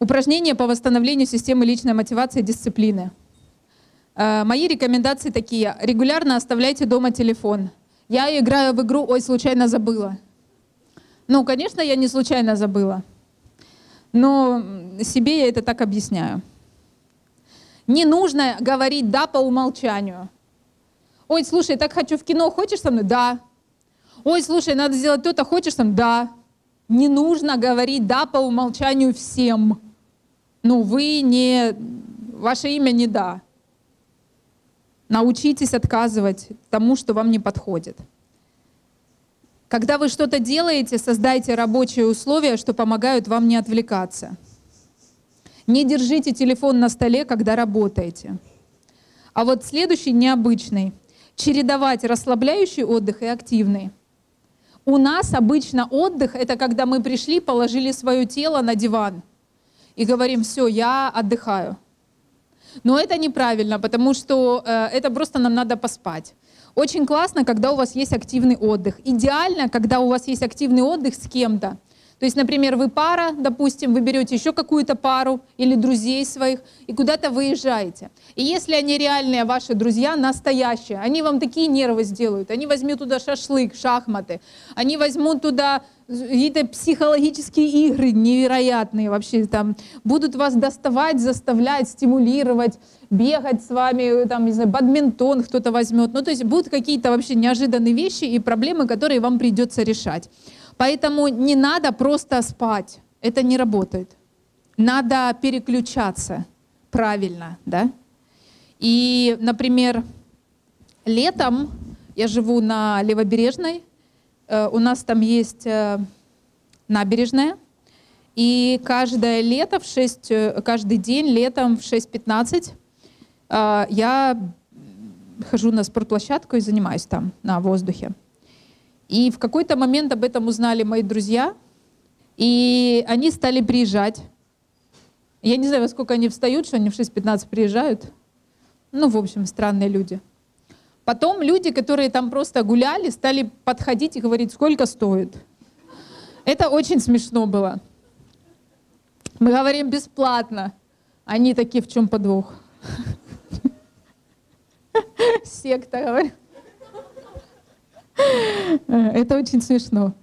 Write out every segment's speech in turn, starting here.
Упражнения по восстановлению системы личной мотивации и дисциплины. Э, мои рекомендации такие. Регулярно оставляйте дома телефон. Я играю в игру, ой, случайно забыла. Ну, конечно, я не случайно забыла. Но себе я это так объясняю. Не нужно говорить «да» по умолчанию. Ой, слушай, так хочу в кино, хочешь со мной? Да. Ой, слушай, надо сделать то-то, хочешь со мной? Да. Не нужно говорить «да» по умолчанию всем ну, вы не, ваше имя не да. Научитесь отказывать тому, что вам не подходит. Когда вы что-то делаете, создайте рабочие условия, что помогают вам не отвлекаться. Не держите телефон на столе, когда работаете. А вот следующий необычный. Чередовать расслабляющий отдых и активный. У нас обычно отдых — это когда мы пришли, положили свое тело на диван — и говорим, все, я отдыхаю. Но это неправильно, потому что э, это просто нам надо поспать. Очень классно, когда у вас есть активный отдых. Идеально, когда у вас есть активный отдых с кем-то. То есть, например, вы пара, допустим, вы берете еще какую-то пару или друзей своих и куда-то выезжаете. И если они реальные ваши друзья, настоящие, они вам такие нервы сделают. Они возьмут туда шашлык, шахматы, они возьмут туда какие-то психологические игры невероятные вообще там будут вас доставать, заставлять, стимулировать, бегать с вами, там, не знаю, бадминтон кто-то возьмет. Ну, то есть будут какие-то вообще неожиданные вещи и проблемы, которые вам придется решать. Поэтому не надо просто спать. Это не работает. Надо переключаться правильно, да? И, например, летом я живу на Левобережной, Э, у нас там есть э, набережная, и каждое лето в 6, э, каждый день летом в 6.15 я хожу на спортплощадку и занимаюсь там на воздухе. И в какой-то момент об этом узнали мои друзья, и они стали приезжать. Я не знаю, во сколько они встают, что они в 6.15 приезжают. Ну, в общем, странные люди. Потом люди, которые там просто гуляли, стали подходить и говорить, сколько стоит. Это очень смешно было. Мы говорим бесплатно. Они такие, в чем подвох? Секта, говорю. Это очень смешно.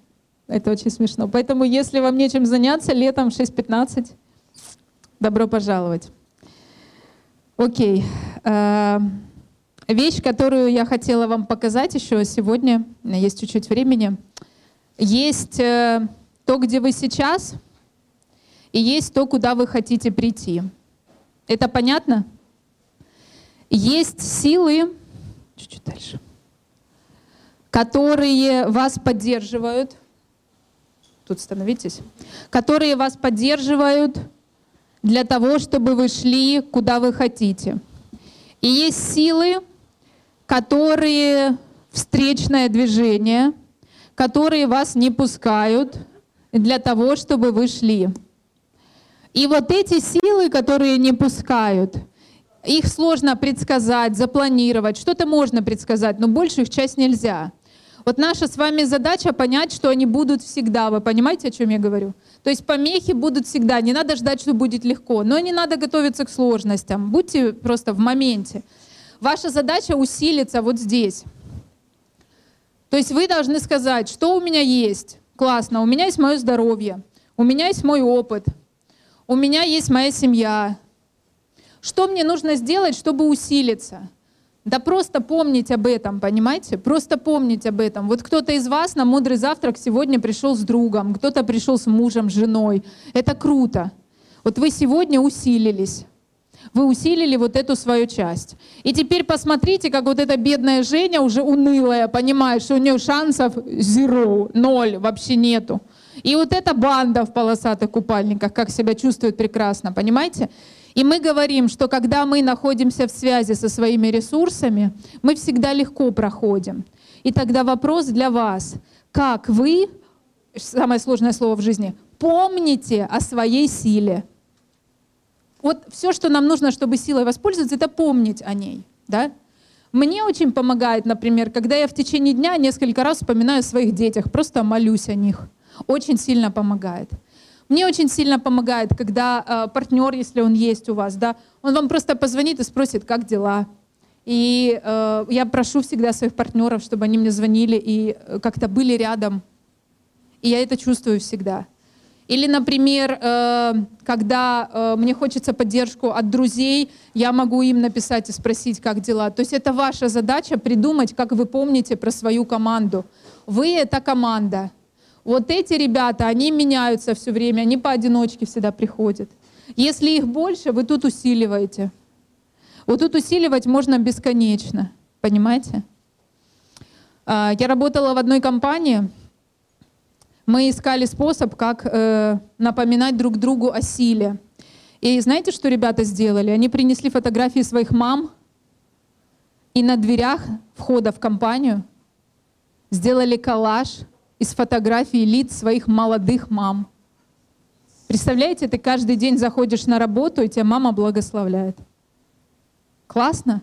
Это очень смешно. Поэтому, если вам нечем заняться, летом в 6.15, добро пожаловать. Окей. Okay. Вещь, которую я хотела вам показать еще сегодня, есть чуть-чуть времени, есть э, то, где вы сейчас, и есть то, куда вы хотите прийти. Это понятно? Есть силы, чуть-чуть дальше, которые вас поддерживают, тут становитесь, которые вас поддерживают для того, чтобы вы шли, куда вы хотите. И есть силы, которые встречное движение, которые вас не пускают для того, чтобы вы шли. И вот эти силы, которые не пускают, их сложно предсказать, запланировать. Что-то можно предсказать, но большую их часть нельзя. Вот наша с вами задача понять, что они будут всегда. Вы понимаете, о чем я говорю? То есть помехи будут всегда. Не надо ждать, что будет легко. Но не надо готовиться к сложностям. Будьте просто в моменте. Ваша задача усилиться вот здесь. То есть вы должны сказать, что у меня есть. Классно, у меня есть мое здоровье, у меня есть мой опыт, у меня есть моя семья. Что мне нужно сделать, чтобы усилиться? Да просто помнить об этом, понимаете? Просто помнить об этом. Вот кто-то из вас на мудрый завтрак сегодня пришел с другом, кто-то пришел с мужем, с женой. Это круто. Вот вы сегодня усилились вы усилили вот эту свою часть. И теперь посмотрите, как вот эта бедная Женя уже унылая, понимает, что у нее шансов zero, ноль, вообще нету. И вот эта банда в полосатых купальниках, как себя чувствует прекрасно, понимаете? И мы говорим, что когда мы находимся в связи со своими ресурсами, мы всегда легко проходим. И тогда вопрос для вас, как вы, самое сложное слово в жизни, помните о своей силе. Вот все, что нам нужно, чтобы силой воспользоваться, это помнить о ней. Да? Мне очень помогает, например, когда я в течение дня несколько раз вспоминаю о своих детях, просто молюсь о них. Очень сильно помогает. Мне очень сильно помогает, когда э, партнер, если он есть у вас, да, он вам просто позвонит и спросит, как дела. И э, я прошу всегда своих партнеров, чтобы они мне звонили и э, как-то были рядом. И я это чувствую всегда. Или, например, э, когда э, мне хочется поддержку от друзей, я могу им написать и спросить, как дела. То есть это ваша задача придумать, как вы помните про свою команду. Вы — это команда. Вот эти ребята, они меняются все время, они поодиночке всегда приходят. Если их больше, вы тут усиливаете. Вот тут усиливать можно бесконечно, понимаете? А, я работала в одной компании, мы искали способ, как э, напоминать друг другу о силе. И знаете, что ребята сделали? Они принесли фотографии своих мам и на дверях входа в компанию сделали коллаж из фотографий лиц своих молодых мам. Представляете, ты каждый день заходишь на работу, и тебя мама благословляет. Классно?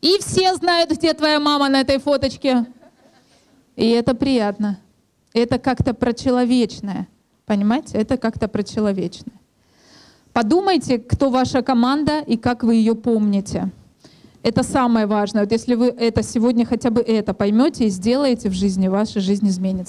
И все знают, где твоя мама на этой фоточке. И это приятно. Это как-то про человечное. Понимаете? Это как-то про человечное. Подумайте, кто ваша команда и как вы ее помните. Это самое важное. Вот если вы это сегодня хотя бы это поймете и сделаете в жизни, ваша жизнь изменится.